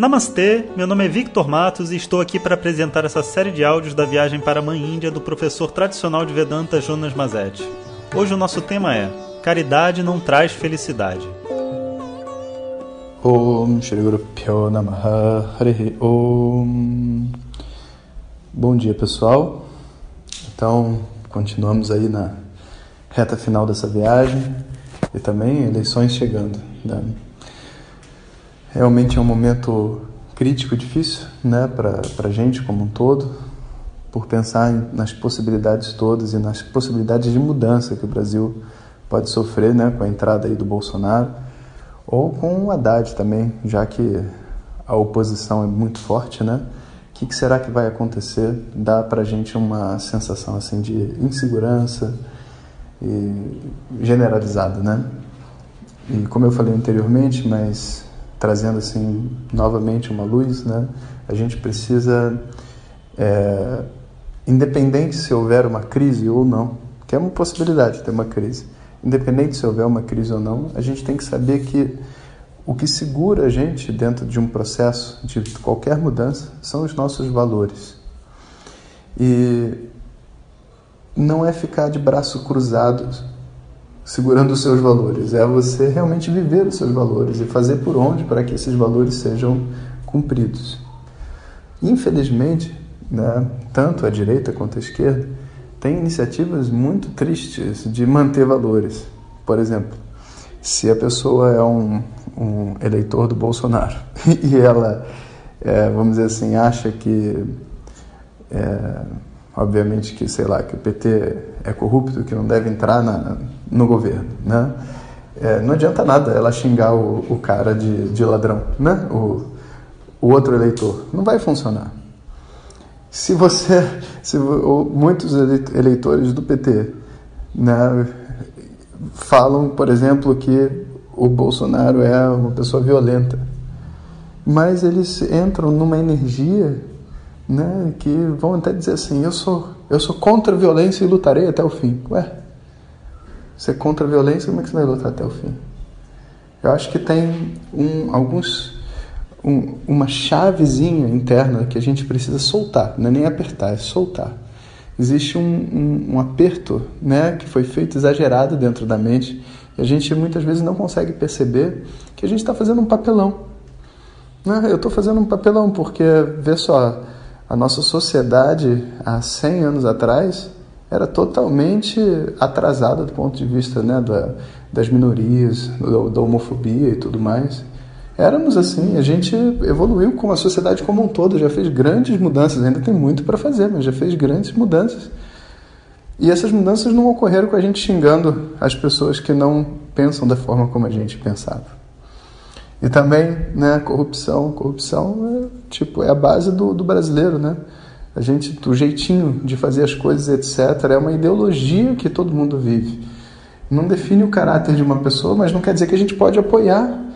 Namastê, meu nome é Victor Matos e estou aqui para apresentar essa série de áudios da viagem para a Mãe Índia do professor tradicional de Vedanta Jonas Mazetti. Hoje o nosso tema é Caridade não traz felicidade. Om Shri Guru Pyo Namaha Hare Om Bom dia pessoal, então continuamos aí na reta final dessa viagem e também eleições chegando. Né? Realmente é um momento crítico, difícil, né, para a gente como um todo, por pensar nas possibilidades todas e nas possibilidades de mudança que o Brasil pode sofrer, né, com a entrada aí do Bolsonaro ou com o Haddad também, já que a oposição é muito forte, né? O que, que será que vai acontecer? Dá para a gente uma sensação assim de insegurança e generalizada, né? E como eu falei anteriormente, mas trazendo assim novamente uma luz, né? A gente precisa, é, independente se houver uma crise ou não, que é uma possibilidade de ter uma crise, independente se houver uma crise ou não, a gente tem que saber que o que segura a gente dentro de um processo de qualquer mudança são os nossos valores. E não é ficar de braço cruzado segurando os seus valores, é você realmente viver os seus valores e fazer por onde para que esses valores sejam cumpridos. Infelizmente, né, tanto a direita quanto a esquerda tem iniciativas muito tristes de manter valores. Por exemplo, se a pessoa é um, um eleitor do Bolsonaro e ela, é, vamos dizer assim, acha que é, obviamente que, sei lá, que o PT é corrupto, que não deve entrar na, no governo, né? É, não adianta nada ela xingar o, o cara de, de ladrão, né? O, o outro eleitor. Não vai funcionar. Se você, se muitos eleitores do PT, né, falam, por exemplo, que o Bolsonaro é uma pessoa violenta, mas eles entram numa energia né, que vão até dizer assim: eu sou, eu sou contra a violência e lutarei até o fim. Ué, você é contra a violência, como é que você vai lutar até o fim? Eu acho que tem um, alguns um, uma chavezinha interna que a gente precisa soltar, não é nem apertar, é soltar. Existe um, um, um aperto né, que foi feito exagerado dentro da mente e a gente muitas vezes não consegue perceber que a gente está fazendo um papelão. Né? Eu estou fazendo um papelão porque, vê só, a nossa sociedade, há 100 anos atrás, era totalmente atrasada do ponto de vista né, da, das minorias, da homofobia e tudo mais. Éramos assim, a gente evoluiu como a sociedade como um todo, já fez grandes mudanças, ainda tem muito para fazer, mas já fez grandes mudanças. E essas mudanças não ocorreram com a gente xingando as pessoas que não pensam da forma como a gente pensava. E também, né, corrupção. Corrupção é, tipo, é a base do, do brasileiro, né? A gente, o jeitinho de fazer as coisas, etc., é uma ideologia que todo mundo vive. Não define o caráter de uma pessoa, mas não quer dizer que a gente pode apoiar.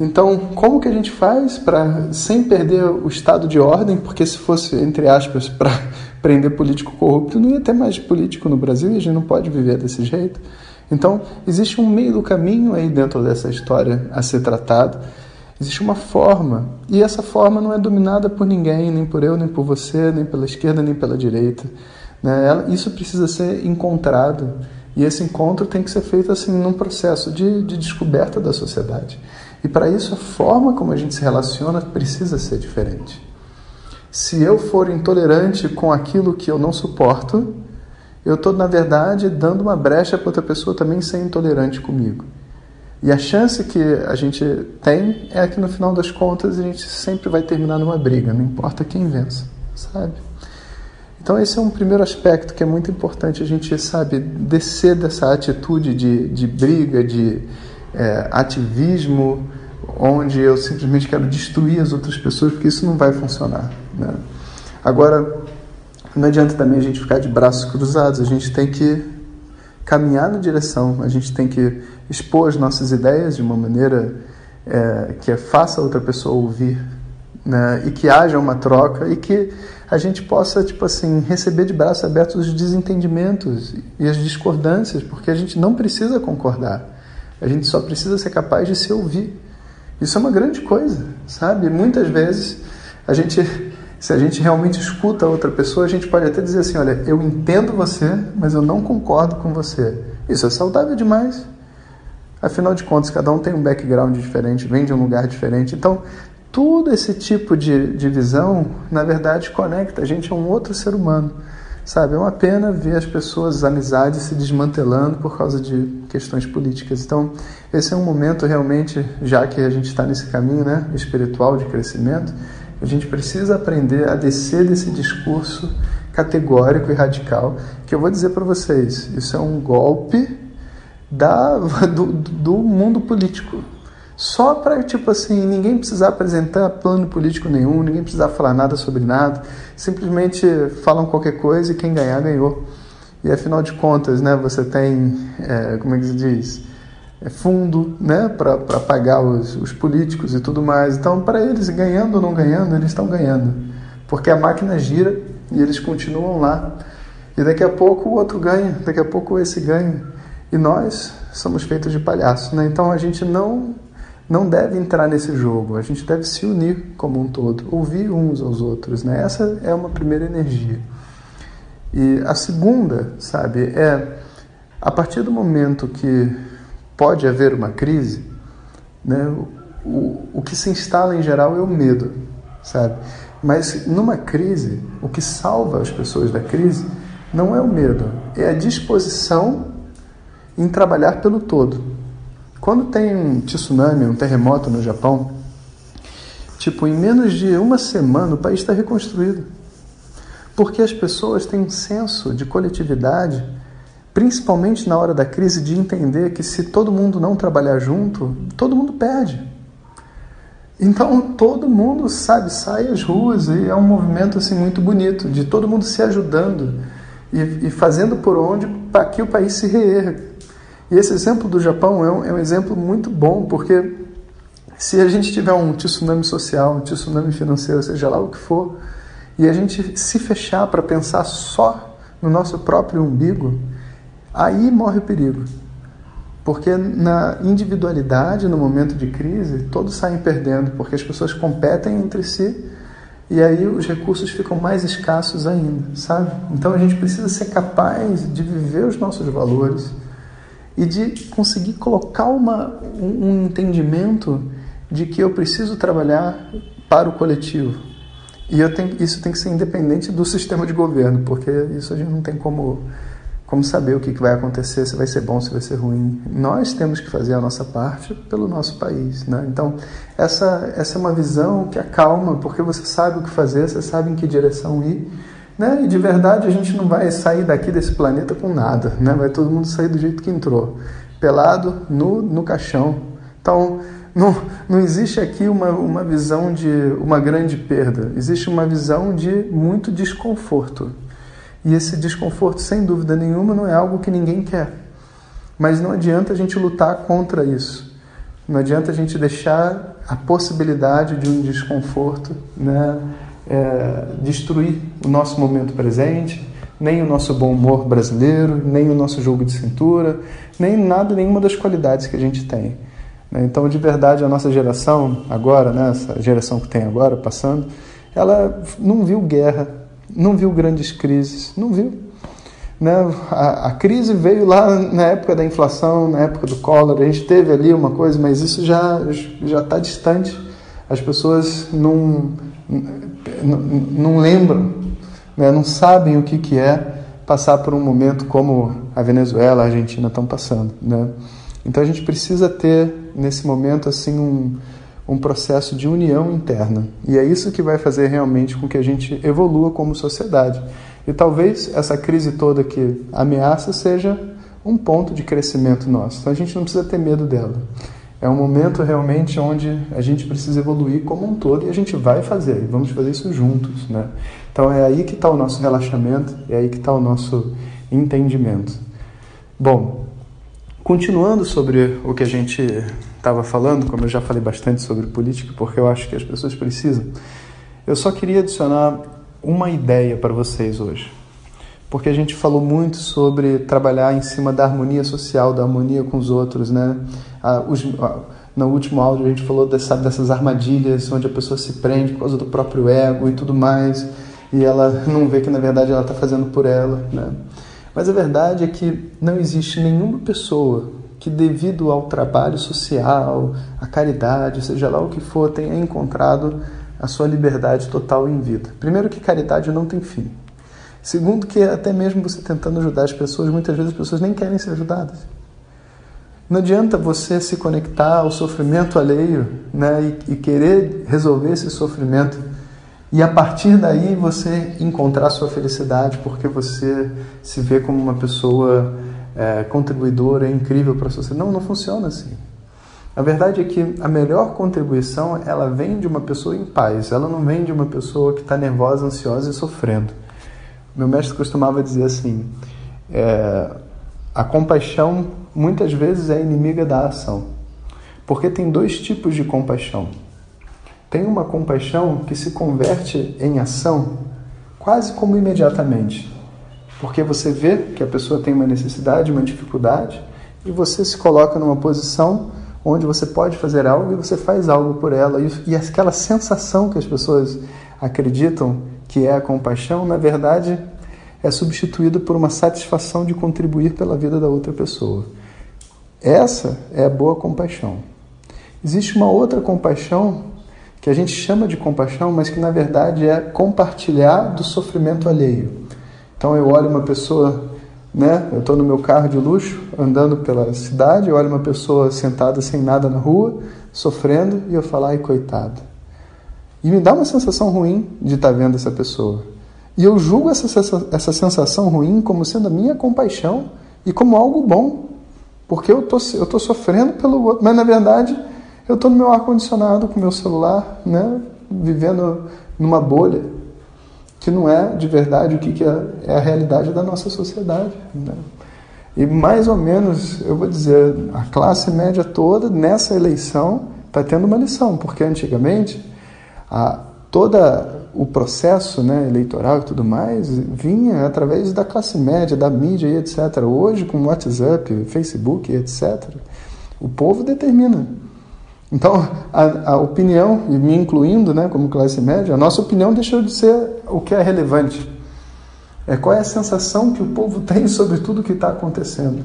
Então, como que a gente faz para, sem perder o estado de ordem, porque se fosse, entre aspas, para prender político corrupto, não ia ter mais político no Brasil e a gente não pode viver desse jeito. Então, existe um meio do caminho aí dentro dessa história a ser tratado. Existe uma forma, e essa forma não é dominada por ninguém, nem por eu, nem por você, nem pela esquerda, nem pela direita. Né? Isso precisa ser encontrado, e esse encontro tem que ser feito assim num processo de, de descoberta da sociedade. E para isso, a forma como a gente se relaciona precisa ser diferente. Se eu for intolerante com aquilo que eu não suporto, eu estou, na verdade, dando uma brecha para outra pessoa também ser intolerante comigo. E a chance que a gente tem é que no final das contas a gente sempre vai terminar numa briga, não importa quem vença, sabe? Então esse é um primeiro aspecto que é muito importante a gente, sabe, descer dessa atitude de, de briga, de é, ativismo, onde eu simplesmente quero destruir as outras pessoas, porque isso não vai funcionar. Né? Agora, não adianta também a gente ficar de braços cruzados, a gente tem que caminhar na direção, a gente tem que expor as nossas ideias de uma maneira é, que faça a outra pessoa ouvir, né? e que haja uma troca e que a gente possa, tipo assim, receber de braços abertos os desentendimentos e as discordâncias, porque a gente não precisa concordar, a gente só precisa ser capaz de se ouvir. Isso é uma grande coisa, sabe? Muitas vezes a gente, se a gente realmente escuta a outra pessoa, a gente pode até dizer assim, olha, eu entendo você, mas eu não concordo com você. Isso é saudável demais. Afinal de contas, cada um tem um background diferente, vem de um lugar diferente. Então, todo esse tipo de, de visão, na verdade, conecta a gente a um outro ser humano. Sabe, é uma pena ver as pessoas, as amizades se desmantelando por causa de questões políticas. Então, esse é um momento realmente, já que a gente está nesse caminho né, espiritual de crescimento, a gente precisa aprender a descer desse discurso categórico e radical, que eu vou dizer para vocês, isso é um golpe da, do, do mundo político. Só para, tipo assim, ninguém precisar apresentar plano político nenhum, ninguém precisar falar nada sobre nada, simplesmente falam qualquer coisa e quem ganhar, ganhou. E afinal de contas, né, você tem, é, como é que se diz? É fundo né, para pagar os, os políticos e tudo mais. Então, para eles, ganhando ou não ganhando, eles estão ganhando. Porque a máquina gira e eles continuam lá. E daqui a pouco o outro ganha, daqui a pouco esse ganha. E nós somos feitos de palhaço. Né? Então, a gente não não deve entrar nesse jogo. A gente deve se unir como um todo, ouvir uns aos outros. Né? Essa é uma primeira energia. E a segunda, sabe, é a partir do momento que pode haver uma crise, né, o, o que se instala em geral é o medo, sabe? Mas numa crise, o que salva as pessoas da crise não é o medo, é a disposição em trabalhar pelo todo. Quando tem um tsunami, um terremoto no Japão, tipo, em menos de uma semana o país está reconstruído. Porque as pessoas têm um senso de coletividade, principalmente na hora da crise, de entender que se todo mundo não trabalhar junto, todo mundo perde. Então todo mundo sabe sai às ruas e é um movimento assim muito bonito de todo mundo se ajudando e, e fazendo por onde para que o país se reerga. E esse exemplo do Japão é um, é um exemplo muito bom, porque se a gente tiver um tsunami social, um tsunami financeiro, seja lá o que for, e a gente se fechar para pensar só no nosso próprio umbigo, aí morre o perigo. Porque na individualidade, no momento de crise, todos saem perdendo, porque as pessoas competem entre si e aí os recursos ficam mais escassos ainda, sabe? Então a gente precisa ser capaz de viver os nossos valores e de conseguir colocar uma, um, entendimento de que eu preciso trabalhar para o coletivo. E tenho, isso tem que ser independente do sistema de governo, porque isso a gente não tem como, como saber o que, vai acontecer, se vai ser bom, se vai ser ruim. Nós temos que fazer a nossa parte pelo nosso país. Né? Então, essa, essa é uma visão que acalma, porque você sabe o que fazer, você sabe em que direção ir né? E de verdade a gente não vai sair daqui desse planeta com nada, né? vai todo mundo sair do jeito que entrou, pelado, nu, no caixão. Então, não, não existe aqui uma, uma visão de uma grande perda, existe uma visão de muito desconforto. E esse desconforto, sem dúvida nenhuma, não é algo que ninguém quer. Mas não adianta a gente lutar contra isso. Não adianta a gente deixar a possibilidade de um desconforto né, é, destruir o nosso momento presente, nem o nosso bom humor brasileiro, nem o nosso jogo de cintura, nem nada, nenhuma das qualidades que a gente tem. Né? Então, de verdade, a nossa geração, agora, né, essa geração que tem agora, passando, ela não viu guerra, não viu grandes crises, não viu. Né? A, a, crise veio lá na época da inflação, na época do Collor, a gente teve ali uma coisa, mas isso já já está distante. As pessoas não não lembram, né, não sabem o que, que é passar por um momento como a Venezuela, a Argentina estão passando. Né? Então a gente precisa ter nesse momento assim um, um processo de união interna e é isso que vai fazer realmente com que a gente evolua como sociedade. E talvez essa crise toda que ameaça seja um ponto de crescimento nosso. Então a gente não precisa ter medo dela. É um momento realmente onde a gente precisa evoluir como um todo e a gente vai fazer, e vamos fazer isso juntos. Né? Então é aí que está o nosso relaxamento, é aí que está o nosso entendimento. Bom, continuando sobre o que a gente estava falando, como eu já falei bastante sobre política, porque eu acho que as pessoas precisam, eu só queria adicionar uma ideia para vocês hoje porque a gente falou muito sobre trabalhar em cima da harmonia social, da harmonia com os outros, né? Ah, os, ah, No último áudio a gente falou dessa, dessas armadilhas onde a pessoa se prende por causa do próprio ego e tudo mais, e ela não vê que na verdade ela está fazendo por ela. Né? Mas a verdade é que não existe nenhuma pessoa que, devido ao trabalho social, à caridade, seja lá o que for, tenha encontrado a sua liberdade total em vida. Primeiro, que caridade não tem fim. Segundo, que até mesmo você tentando ajudar as pessoas, muitas vezes as pessoas nem querem ser ajudadas. Não adianta você se conectar ao sofrimento alheio né, e, e querer resolver esse sofrimento e a partir daí você encontrar sua felicidade porque você se vê como uma pessoa é, contribuidora, incrível para a sociedade. Não, não funciona assim. A verdade é que a melhor contribuição ela vem de uma pessoa em paz, ela não vem de uma pessoa que está nervosa, ansiosa e sofrendo. Meu mestre costumava dizer assim: é, a compaixão muitas vezes é inimiga da ação, porque tem dois tipos de compaixão. Tem uma compaixão que se converte em ação quase como imediatamente, porque você vê que a pessoa tem uma necessidade, uma dificuldade, e você se coloca numa posição onde você pode fazer algo e você faz algo por ela. E, aquela sensação que as pessoas acreditam que é a compaixão, na verdade, é substituída por uma satisfação de contribuir pela vida da outra pessoa. Essa é a boa compaixão. Existe uma outra compaixão que a gente chama de compaixão, mas que na verdade é compartilhar do sofrimento alheio. Então eu olho uma pessoa né? Eu estou no meu carro de luxo, andando pela cidade, eu olho uma pessoa sentada sem nada na rua, sofrendo, e eu falo, ai, coitado. E me dá uma sensação ruim de estar tá vendo essa pessoa. E eu julgo essa, essa, sensação ruim como sendo a minha compaixão e como algo bom. Porque eu tô, estou tô sofrendo pelo outro. Mas, na verdade, eu estou no meu ar-condicionado, com meu celular, né? vivendo numa bolha que não é de verdade o que, é, é a realidade da nossa sociedade. Né? E mais ou menos, eu vou dizer, a classe média toda nessa eleição está tendo uma lição, porque antigamente a, toda o processo né, eleitoral e tudo mais vinha através da classe média, da mídia e etc. Hoje, com WhatsApp, Facebook etc., o povo determina então, a, a, opinião, e me incluindo né, como classe média, a nossa opinião deixou de ser o que é relevante. É qual é a sensação que o povo tem sobre tudo que está acontecendo.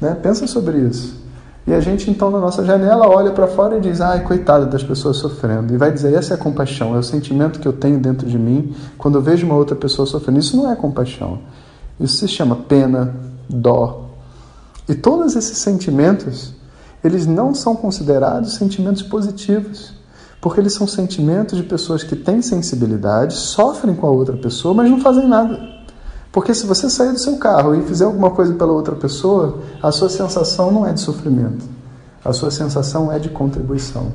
Né? Pensa sobre isso. E a gente, então, na nossa janela, olha para fora e diz: ai, coitada das pessoas sofrendo. E vai dizer: essa é a compaixão, é o sentimento que eu tenho dentro de mim quando eu vejo uma outra pessoa sofrendo. Isso não é compaixão. Isso se chama pena, dó. E todos esses sentimentos eles não são considerados sentimentos positivos, porque eles são sentimentos de pessoas que têm sensibilidade, sofrem com a outra pessoa, mas não fazem nada. Porque se você sair do seu carro e fizer alguma coisa pela outra pessoa, a sua sensação não é de sofrimento, a sua sensação é de contribuição.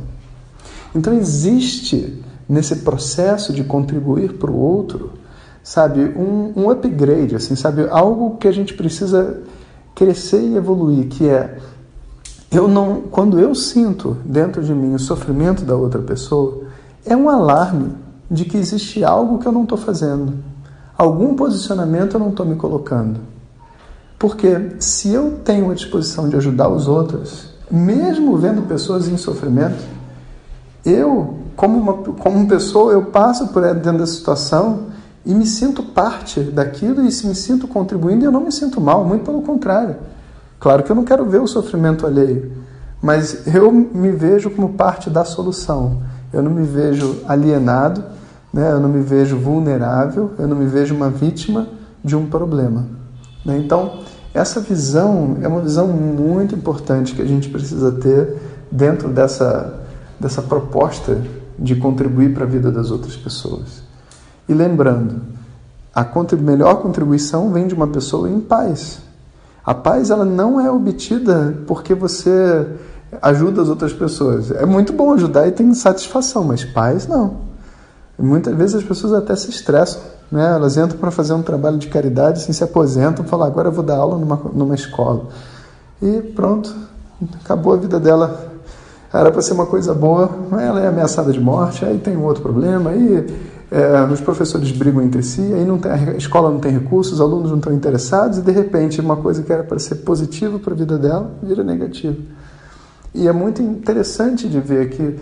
Então existe nesse processo de contribuir para o outro, sabe, um, um upgrade, assim, sabe, algo que a gente precisa crescer e evoluir, que é eu não, quando eu sinto dentro de mim o sofrimento da outra pessoa, é um alarme de que existe algo que eu não estou fazendo, algum posicionamento eu não estou me colocando. Porque se eu tenho a disposição de ajudar os outros, mesmo vendo pessoas em sofrimento, eu, como uma, como pessoa, eu passo por dentro da situação e me sinto parte daquilo e me sinto contribuindo eu não me sinto mal, muito pelo contrário. Claro que eu não quero ver o sofrimento alheio, mas eu me vejo como parte da solução. Eu não me vejo alienado, né? eu não me vejo vulnerável, eu não me vejo uma vítima de um problema. Né? Então, essa visão é uma visão muito importante que a gente precisa ter dentro dessa, dessa proposta de contribuir para a vida das outras pessoas. E lembrando, a melhor contribuição vem de uma pessoa em paz, a paz ela não é obtida porque você ajuda as outras pessoas. É muito bom ajudar e tem satisfação, mas paz não. muitas vezes as pessoas até se estressam, né? Elas entram para fazer um trabalho de caridade, assim, se aposentam, falam agora eu vou dar aula numa, numa escola e pronto, acabou a vida dela. Era para ser uma coisa boa, ela é ameaçada de morte, aí tem um outro problema, aí é, os professores brigam entre si, aí não tem, a escola não tem recursos, os alunos não estão interessados e de repente uma coisa que era para ser positiva para a vida dela vira negativa. E é muito interessante de ver que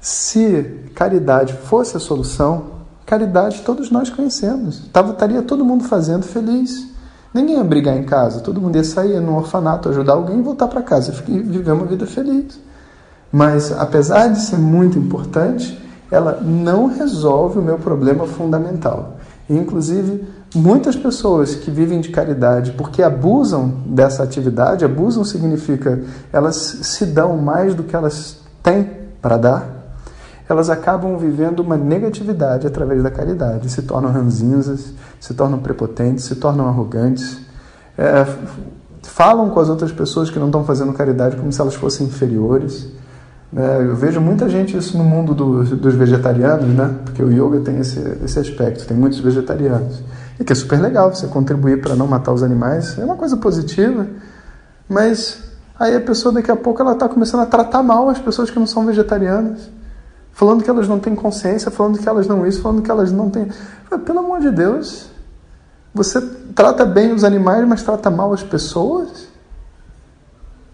se caridade fosse a solução, caridade todos nós conhecemos. Tava, estaria todo mundo fazendo feliz. Ninguém ia brigar em casa, todo mundo ia sair no orfanato, ajudar alguém e voltar para casa e viver uma vida feliz. Mas, apesar de ser muito importante, ela não resolve o meu problema fundamental. E, inclusive, muitas pessoas que vivem de caridade porque abusam dessa atividade, abusam significa elas se dão mais do que elas têm para dar, elas acabam vivendo uma negatividade através da caridade, se tornam ranzinzas, se tornam prepotentes, se tornam arrogantes, é, falam com as outras pessoas que não estão fazendo caridade como se elas fossem inferiores. É, eu vejo muita gente isso no mundo do, dos vegetarianos, né? Porque o yoga tem esse, esse aspecto, tem muitos vegetarianos. E que é super legal você contribuir para não matar os animais, é uma coisa positiva, mas aí a pessoa daqui a pouco ela está começando a tratar mal as pessoas que não são vegetarianas, falando que elas não têm consciência, falando que elas não isso, falando que elas não têm. Pelo amor de Deus, você trata bem os animais, mas trata mal as pessoas?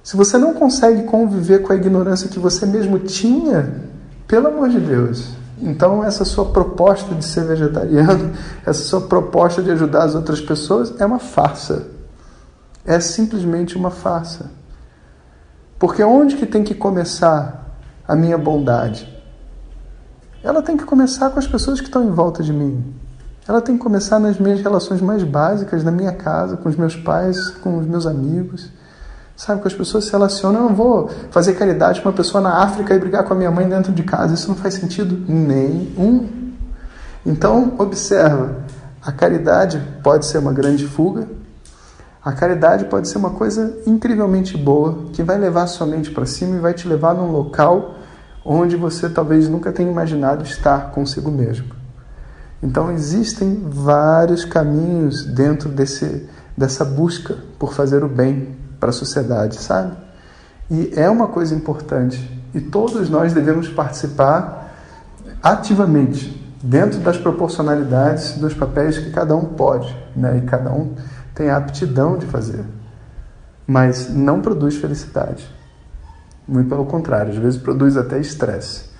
Se você não consegue conviver com a ignorância que você mesmo tinha, pelo amor de Deus. Então, essa sua proposta de ser vegetariano, essa sua proposta de ajudar as outras pessoas é uma farsa. É simplesmente uma farsa. Porque onde que tem que começar a minha bondade? Ela tem que começar com as pessoas que estão em volta de mim. Ela tem que começar nas minhas relações mais básicas, na minha casa, com os meus pais, com os meus amigos. Sabe, que as pessoas se relacionam. Eu não vou fazer caridade com uma pessoa na África e brigar com a minha mãe dentro de casa. Isso não faz sentido nenhum. Então, observa: a caridade pode ser uma grande fuga. A caridade pode ser uma coisa incrivelmente boa que vai levar sua mente para cima e vai te levar num local onde você talvez nunca tenha imaginado estar consigo mesmo. Então existem vários caminhos dentro desse, dessa busca por fazer o bem, para a sociedade, sabe? E é uma coisa importante. E todos nós devemos participar ativamente, dentro das proporcionalidades dos papéis que cada um pode, né? E cada um tem a aptidão de fazer. Mas não produz felicidade. Muito pelo contrário, às vezes produz até estresse.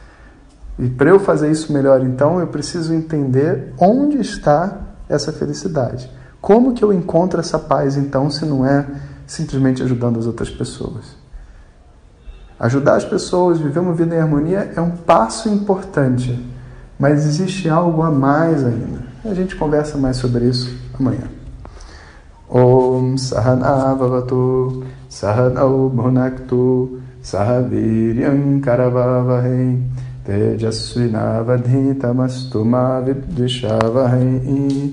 E para eu fazer isso melhor, então, eu preciso entender onde está essa felicidade. Como que eu encontro essa paz, então, se não é simplesmente ajudando as outras pessoas. Ajudar as pessoas, viver uma vida em harmonia é um passo importante, mas existe algo a mais ainda. A gente conversa mais sobre isso amanhã. Om Sahana Vavatu Sahanau Bhunaktu Sahaviryam Karavavahai Tejasvinavadhitamastu Mavidvishavahai